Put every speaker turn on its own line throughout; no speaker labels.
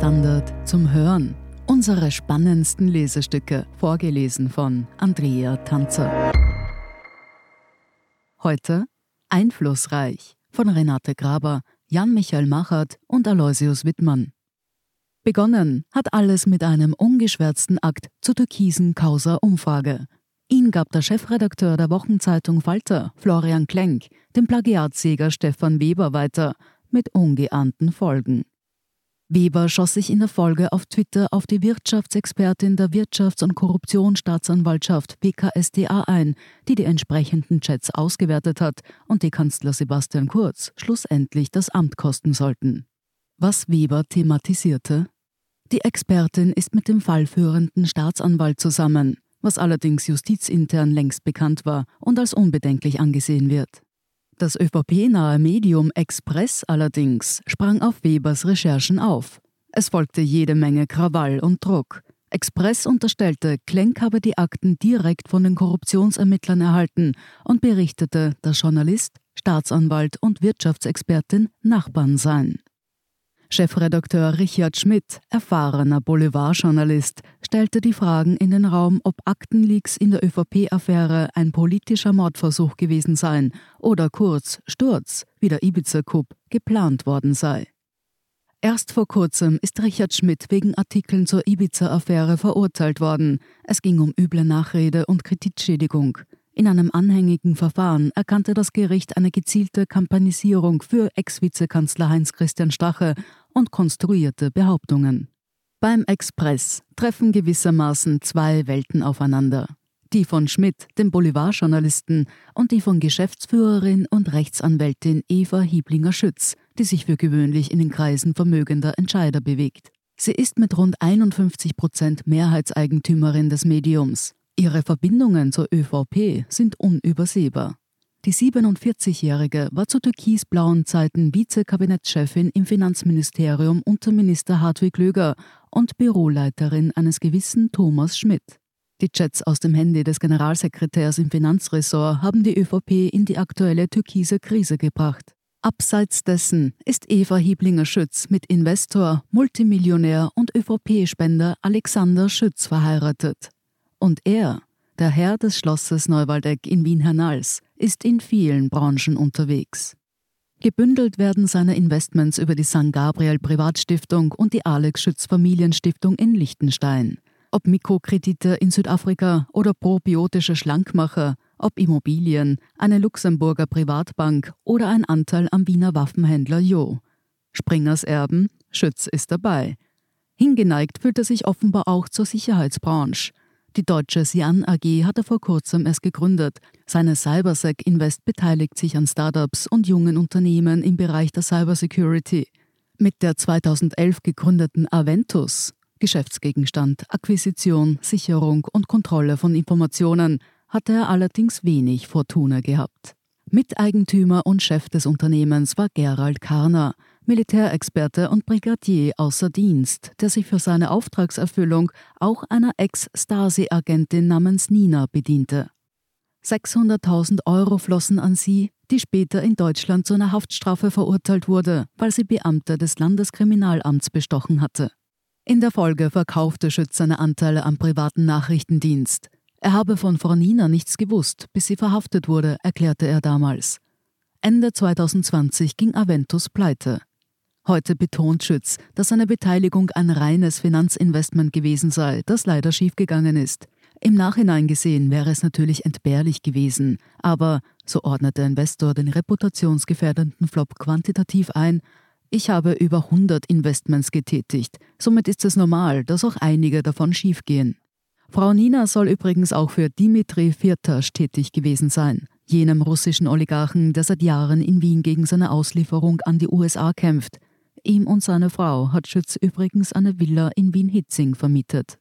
Standard zum Hören. Unsere spannendsten Lesestücke, vorgelesen von Andrea Tanzer. Heute Einflussreich von Renate Graber, Jan-Michael Machert und Aloysius Wittmann. Begonnen hat alles mit einem ungeschwärzten Akt zur türkisen Causa-Umfrage. Ihn gab der Chefredakteur der Wochenzeitung Falter, Florian Klenk, dem Plagiatsjäger Stefan Weber weiter, mit ungeahnten Folgen. Weber schoss sich in der Folge auf Twitter auf die Wirtschaftsexpertin der Wirtschafts- und Korruptionsstaatsanwaltschaft BKSDA ein, die die entsprechenden Chats ausgewertet hat und die Kanzler Sebastian Kurz schlussendlich das Amt kosten sollten. Was Weber thematisierte? Die Expertin ist mit dem fallführenden Staatsanwalt zusammen, was allerdings justizintern längst bekannt war und als unbedenklich angesehen wird. Das ÖVP-nahe Medium Express allerdings sprang auf Webers Recherchen auf. Es folgte jede Menge Krawall und Druck. Express unterstellte, Klenk habe die Akten direkt von den Korruptionsermittlern erhalten und berichtete, dass Journalist, Staatsanwalt und Wirtschaftsexpertin Nachbarn seien. Chefredakteur Richard Schmidt, erfahrener Boulevardjournalist, stellte die Fragen in den Raum, ob Aktenleaks in der ÖVP-Affäre ein politischer Mordversuch gewesen seien oder kurz Sturz, wie der Ibiza-Coup, geplant worden sei. Erst vor kurzem ist Richard Schmidt wegen Artikeln zur Ibiza-Affäre verurteilt worden. Es ging um üble Nachrede und Kreditschädigung. In einem anhängigen Verfahren erkannte das Gericht eine gezielte Kampanisierung für Ex-Vizekanzler Heinz-Christian Stache und konstruierte Behauptungen. Beim Express treffen gewissermaßen zwei Welten aufeinander. Die von Schmidt, dem Boulevardjournalisten, und die von Geschäftsführerin und Rechtsanwältin Eva Hieblinger-Schütz, die sich für gewöhnlich in den Kreisen vermögender Entscheider bewegt. Sie ist mit rund 51 Prozent Mehrheitseigentümerin des Mediums. Ihre Verbindungen zur ÖVP sind unübersehbar. Die 47-Jährige war zu türkisblauen Zeiten Vizekabinettschefin im Finanzministerium unter Minister Hartwig Löger und Büroleiterin eines gewissen Thomas Schmidt. Die Chats aus dem Handy des Generalsekretärs im Finanzressort haben die ÖVP in die aktuelle türkise Krise gebracht. Abseits dessen ist Eva Hieblinger-Schütz mit Investor, Multimillionär und ÖVP-Spender Alexander Schütz verheiratet. Und er, der Herr des Schlosses Neuwaldeck in Wien-Hernals, ist in vielen Branchen unterwegs. Gebündelt werden seine Investments über die St. Gabriel Privatstiftung und die Alex Schütz Familienstiftung in Liechtenstein. Ob Mikrokredite in Südafrika oder probiotische Schlankmacher, ob Immobilien, eine Luxemburger Privatbank oder ein Anteil am Wiener Waffenhändler Jo. Springers Erben, Schütz ist dabei. Hingeneigt fühlt er sich offenbar auch zur Sicherheitsbranche. Die deutsche Sian AG hat er vor kurzem erst gegründet. Seine Cybersec Invest beteiligt sich an Startups und jungen Unternehmen im Bereich der Cybersecurity. Mit der 2011 gegründeten Aventus, Geschäftsgegenstand, Akquisition, Sicherung und Kontrolle von Informationen, hatte er allerdings wenig Fortuna gehabt. Miteigentümer und Chef des Unternehmens war Gerald Karner, Militärexperte und Brigadier außer Dienst, der sich für seine Auftragserfüllung auch einer Ex-Stasi-Agentin namens Nina bediente. 600.000 Euro flossen an sie, die später in Deutschland zu einer Haftstrafe verurteilt wurde, weil sie Beamte des Landeskriminalamts bestochen hatte. In der Folge verkaufte Schütz seine Anteile am privaten Nachrichtendienst. Er habe von Frau Nina nichts gewusst, bis sie verhaftet wurde, erklärte er damals. Ende 2020 ging Aventus pleite. Heute betont Schütz, dass seine Beteiligung ein reines Finanzinvestment gewesen sei, das leider schiefgegangen ist. Im Nachhinein gesehen wäre es natürlich entbehrlich gewesen, aber, so ordnet der Investor den reputationsgefährdenden Flop quantitativ ein, ich habe über 100 Investments getätigt, somit ist es normal, dass auch einige davon schiefgehen. Frau Nina soll übrigens auch für Dimitri Firtasch tätig gewesen sein, jenem russischen Oligarchen, der seit Jahren in Wien gegen seine Auslieferung an die USA kämpft. Ihm und seine Frau hat Schütz übrigens eine Villa in Wien-Hitzing vermietet.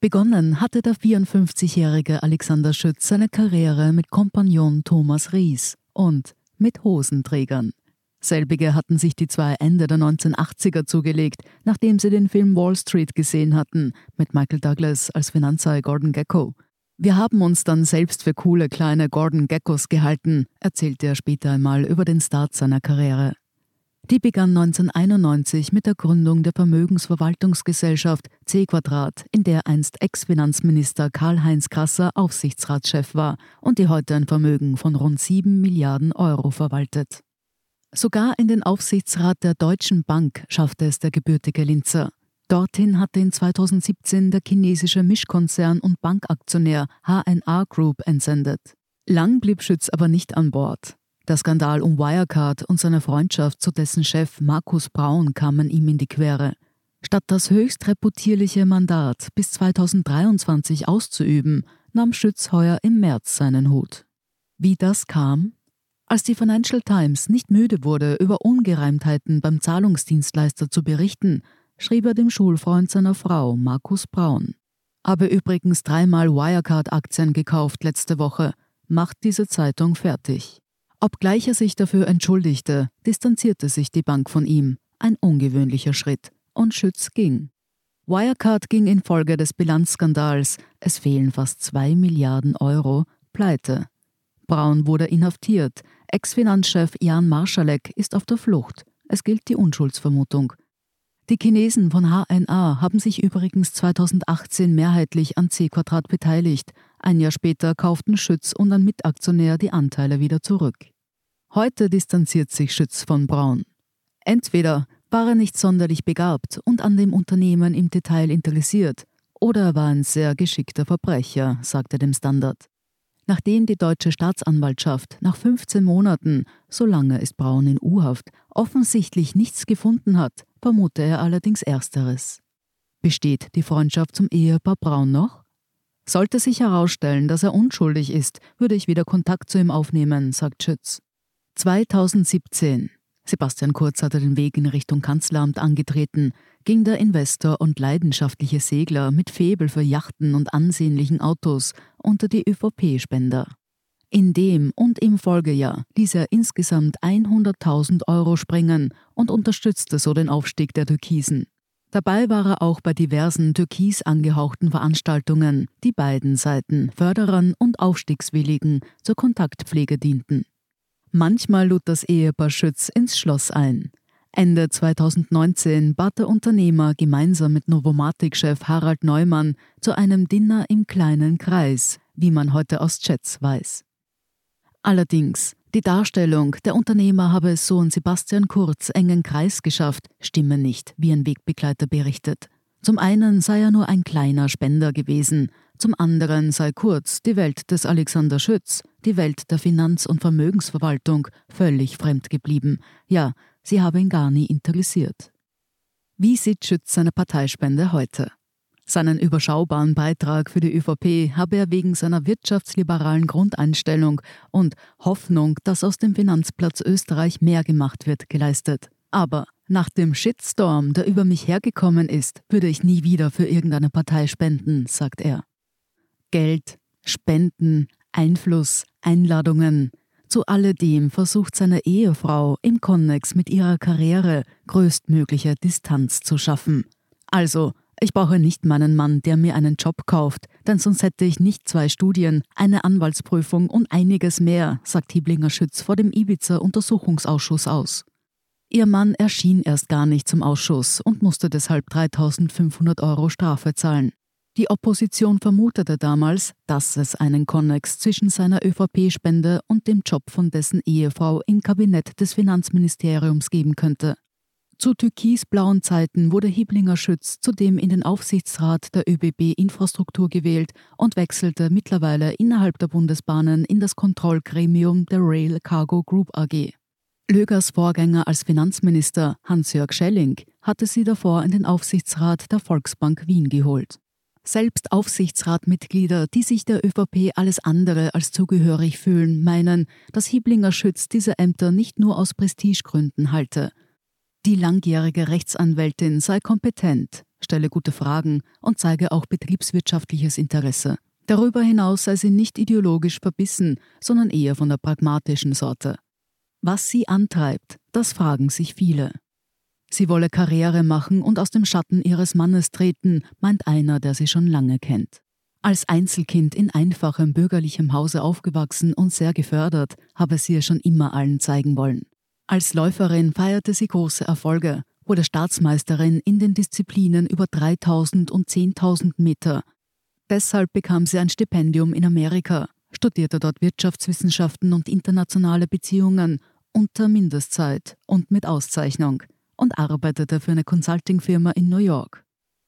Begonnen hatte der 54-jährige Alexander Schütz seine Karriere mit Kompagnon Thomas Ries und mit Hosenträgern. Selbige hatten sich die zwei Ende der 1980er zugelegt, nachdem sie den Film Wall Street gesehen hatten, mit Michael Douglas als Finanzei Gordon Gecko. Wir haben uns dann selbst für coole kleine Gordon Geckos gehalten, erzählte er später einmal über den Start seiner Karriere. Die begann 1991 mit der Gründung der Vermögensverwaltungsgesellschaft C Quadrat, in der einst Ex-Finanzminister Karl-Heinz Krasser Aufsichtsratschef war und die heute ein Vermögen von rund 7 Milliarden Euro verwaltet. Sogar in den Aufsichtsrat der Deutschen Bank schaffte es der gebürtige Linzer. Dorthin hatte ihn 2017 der chinesische Mischkonzern und Bankaktionär HNA Group entsendet. Lang blieb Schütz aber nicht an Bord. Der Skandal um Wirecard und seine Freundschaft zu dessen Chef Markus Braun kamen ihm in die Quere. Statt das höchst reputierliche Mandat bis 2023 auszuüben, nahm Schütz heuer im März seinen Hut. Wie das kam? Als die Financial Times nicht müde wurde, über Ungereimtheiten beim Zahlungsdienstleister zu berichten, schrieb er dem Schulfreund seiner Frau, Markus Braun. Habe übrigens dreimal Wirecard-Aktien gekauft letzte Woche, macht diese Zeitung fertig. Obgleich er sich dafür entschuldigte, distanzierte sich die Bank von ihm, ein ungewöhnlicher Schritt, und Schütz ging. Wirecard ging infolge des Bilanzskandals, es fehlen fast zwei Milliarden Euro, pleite. Braun wurde inhaftiert, Ex-Finanzchef Jan Marschalek ist auf der Flucht, es gilt die Unschuldsvermutung. Die Chinesen von HNA haben sich übrigens 2018 mehrheitlich an C Quadrat beteiligt. Ein Jahr später kauften Schütz und ein Mitaktionär die Anteile wieder zurück. Heute distanziert sich Schütz von Braun. Entweder war er nicht sonderlich begabt und an dem Unternehmen im Detail interessiert, oder er war ein sehr geschickter Verbrecher, sagte dem Standard. Nachdem die deutsche Staatsanwaltschaft nach 15 Monaten, so lange ist Braun in U-Haft, offensichtlich nichts gefunden hat, vermute er allerdings Ersteres. Besteht die Freundschaft zum Ehepaar Braun noch? Sollte sich herausstellen, dass er unschuldig ist, würde ich wieder Kontakt zu ihm aufnehmen, sagt Schütz. 2017. Sebastian Kurz hatte den Weg in Richtung Kanzleramt angetreten, ging der Investor und leidenschaftliche Segler mit Febel für Yachten und ansehnlichen Autos unter die ÖVP-Spender. In dem und im Folgejahr ließ er insgesamt 100.000 Euro springen und unterstützte so den Aufstieg der Türkisen. Dabei war er auch bei diversen türkis angehauchten Veranstaltungen, die beiden Seiten, Förderern und Aufstiegswilligen, zur Kontaktpflege dienten. Manchmal lud das Ehepaar Schütz ins Schloss ein. Ende 2019 bat der Unternehmer gemeinsam mit Novomatic-Chef Harald Neumann zu einem Dinner im kleinen Kreis, wie man heute aus Chats weiß. Allerdings, die Darstellung, der Unternehmer habe es Sohn Sebastian Kurz engen Kreis geschafft, stimme nicht, wie ein Wegbegleiter berichtet. Zum einen sei er nur ein kleiner Spender gewesen, zum anderen sei Kurz die Welt des Alexander Schütz, die Welt der Finanz- und Vermögensverwaltung, völlig fremd geblieben. Ja, sie habe ihn gar nie interessiert. Wie sieht Schütz seine Parteispende heute? Seinen überschaubaren Beitrag für die ÖVP habe er wegen seiner wirtschaftsliberalen Grundeinstellung und Hoffnung, dass aus dem Finanzplatz Österreich mehr gemacht wird, geleistet. Aber nach dem Shitstorm, der über mich hergekommen ist, würde ich nie wieder für irgendeine Partei spenden, sagt er. Geld, Spenden, Einfluss, Einladungen. Zu alledem versucht seine Ehefrau im Connex mit ihrer Karriere größtmögliche Distanz zu schaffen. Also, ich brauche nicht meinen Mann, der mir einen Job kauft, denn sonst hätte ich nicht zwei Studien, eine Anwaltsprüfung und einiges mehr, sagt Hiblinger Schütz vor dem Ibiza-Untersuchungsausschuss aus. Ihr Mann erschien erst gar nicht zum Ausschuss und musste deshalb 3500 Euro Strafe zahlen. Die Opposition vermutete damals, dass es einen Konnex zwischen seiner ÖVP-Spende und dem Job von dessen Ehefrau im Kabinett des Finanzministeriums geben könnte. Zu türkisblauen Zeiten wurde Hiblinger Schütz zudem in den Aufsichtsrat der ÖBB Infrastruktur gewählt und wechselte mittlerweile innerhalb der Bundesbahnen in das Kontrollgremium der Rail Cargo Group AG. Lögers Vorgänger als Finanzminister, Hans-Jörg Schelling, hatte sie davor in den Aufsichtsrat der Volksbank Wien geholt. Selbst Aufsichtsratmitglieder, die sich der ÖVP alles andere als zugehörig fühlen, meinen, dass Hiblinger Schütz diese Ämter nicht nur aus Prestigegründen halte. Die langjährige Rechtsanwältin sei kompetent, stelle gute Fragen und zeige auch betriebswirtschaftliches Interesse. Darüber hinaus sei sie nicht ideologisch verbissen, sondern eher von der pragmatischen Sorte. Was sie antreibt, das fragen sich viele. Sie wolle Karriere machen und aus dem Schatten ihres Mannes treten, meint einer, der sie schon lange kennt. Als Einzelkind in einfachem bürgerlichem Hause aufgewachsen und sehr gefördert, habe sie es schon immer allen zeigen wollen. Als Läuferin feierte sie große Erfolge, wurde Staatsmeisterin in den Disziplinen über 3000 und 10.000 Meter. Deshalb bekam sie ein Stipendium in Amerika, studierte dort Wirtschaftswissenschaften und internationale Beziehungen unter Mindestzeit und mit Auszeichnung und arbeitete für eine Consultingfirma in New York.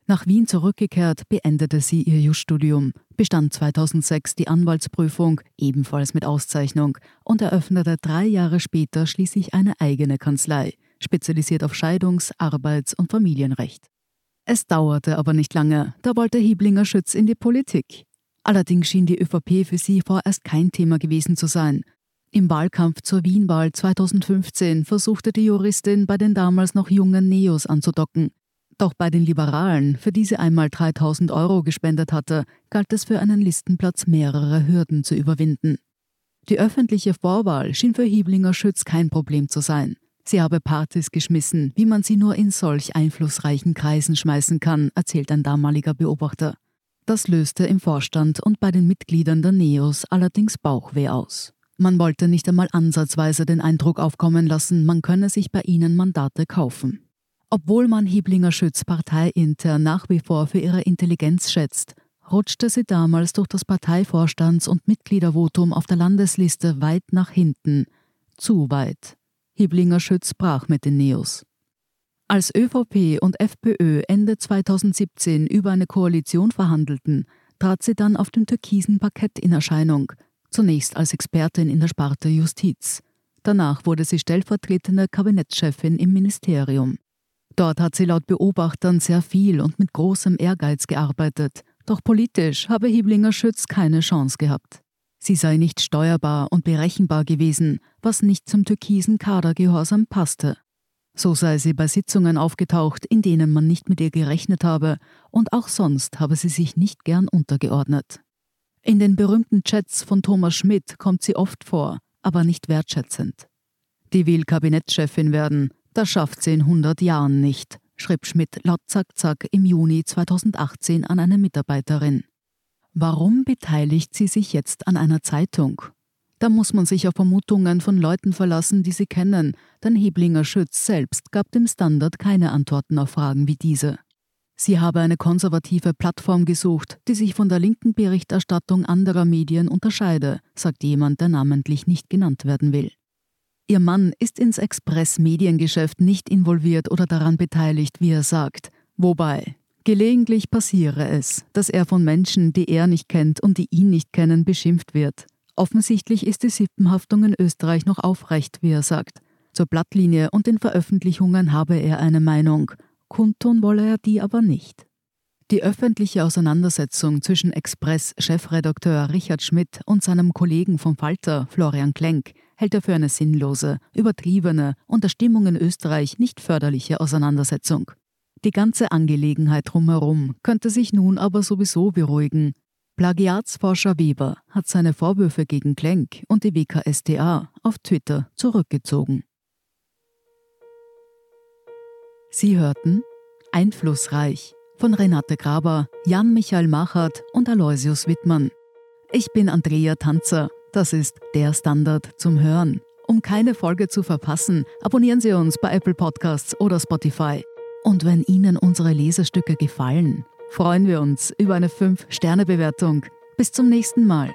Nach Wien zurückgekehrt, beendete sie ihr Jus-Studium, bestand 2006 die Anwaltsprüfung, ebenfalls mit Auszeichnung, und eröffnete drei Jahre später schließlich eine eigene Kanzlei, spezialisiert auf Scheidungs-, Arbeits- und Familienrecht. Es dauerte aber nicht lange, da wollte Hiblinger Schütz in die Politik. Allerdings schien die ÖVP für sie vorerst kein Thema gewesen zu sein. Im Wahlkampf zur Wienwahl 2015 versuchte die Juristin bei den damals noch jungen Neos anzudocken. Doch bei den Liberalen, für die sie einmal 3000 Euro gespendet hatte, galt es für einen Listenplatz mehrere Hürden zu überwinden. Die öffentliche Vorwahl schien für Hieblinger Schütz kein Problem zu sein. Sie habe Partys geschmissen, wie man sie nur in solch einflussreichen Kreisen schmeißen kann, erzählt ein damaliger Beobachter. Das löste im Vorstand und bei den Mitgliedern der Neos allerdings Bauchweh aus. Man wollte nicht einmal ansatzweise den Eindruck aufkommen lassen, man könne sich bei ihnen Mandate kaufen. Obwohl man Hiblinger Schütz parteiintern nach wie vor für ihre Intelligenz schätzt, rutschte sie damals durch das Parteivorstands- und Mitgliedervotum auf der Landesliste weit nach hinten. Zu weit. Hiblinger Schütz brach mit den Neos. Als ÖVP und FPÖ Ende 2017 über eine Koalition verhandelten, trat sie dann auf dem türkisen Parkett in Erscheinung, zunächst als Expertin in der Sparte Justiz. Danach wurde sie stellvertretende Kabinettschefin im Ministerium. Dort hat sie laut Beobachtern sehr viel und mit großem Ehrgeiz gearbeitet, doch politisch habe Hiblinger Schütz keine Chance gehabt. Sie sei nicht steuerbar und berechenbar gewesen, was nicht zum türkisen Kadergehorsam passte. So sei sie bei Sitzungen aufgetaucht, in denen man nicht mit ihr gerechnet habe, und auch sonst habe sie sich nicht gern untergeordnet. In den berühmten Chats von Thomas Schmidt kommt sie oft vor, aber nicht wertschätzend. Die will Kabinettschefin werden, das schafft sie in 100 Jahren nicht, schrieb Schmidt laut Zack Zack im Juni 2018 an eine Mitarbeiterin. Warum beteiligt sie sich jetzt an einer Zeitung? Da muss man sich auf Vermutungen von Leuten verlassen, die sie kennen, denn Heblinger Schütz selbst gab dem Standard keine Antworten auf Fragen wie diese. Sie habe eine konservative Plattform gesucht, die sich von der linken Berichterstattung anderer Medien unterscheide, sagt jemand, der namentlich nicht genannt werden will. Ihr Mann ist ins Express-Mediengeschäft nicht involviert oder daran beteiligt, wie er sagt. Wobei, gelegentlich passiere es, dass er von Menschen, die er nicht kennt und die ihn nicht kennen, beschimpft wird. Offensichtlich ist die Sippenhaftung in Österreich noch aufrecht, wie er sagt. Zur Blattlinie und den Veröffentlichungen habe er eine Meinung. Kundtun wolle er die aber nicht. Die öffentliche Auseinandersetzung zwischen Express-Chefredakteur Richard Schmidt und seinem Kollegen vom Falter, Florian Klenk, hält er für eine sinnlose, übertriebene und der Stimmung in Österreich nicht förderliche Auseinandersetzung. Die ganze Angelegenheit drumherum könnte sich nun aber sowieso beruhigen. Plagiatsforscher Weber hat seine Vorwürfe gegen Klenk und die WKStA auf Twitter zurückgezogen. Sie hörten Einflussreich von Renate Graber, Jan-Michael Machert und Aloysius Wittmann. Ich bin Andrea Tanzer das ist der Standard zum Hören. Um keine Folge zu verpassen, abonnieren Sie uns bei Apple Podcasts oder Spotify. Und wenn Ihnen unsere Lesestücke gefallen, freuen wir uns über eine 5-Sterne-Bewertung. Bis zum nächsten Mal.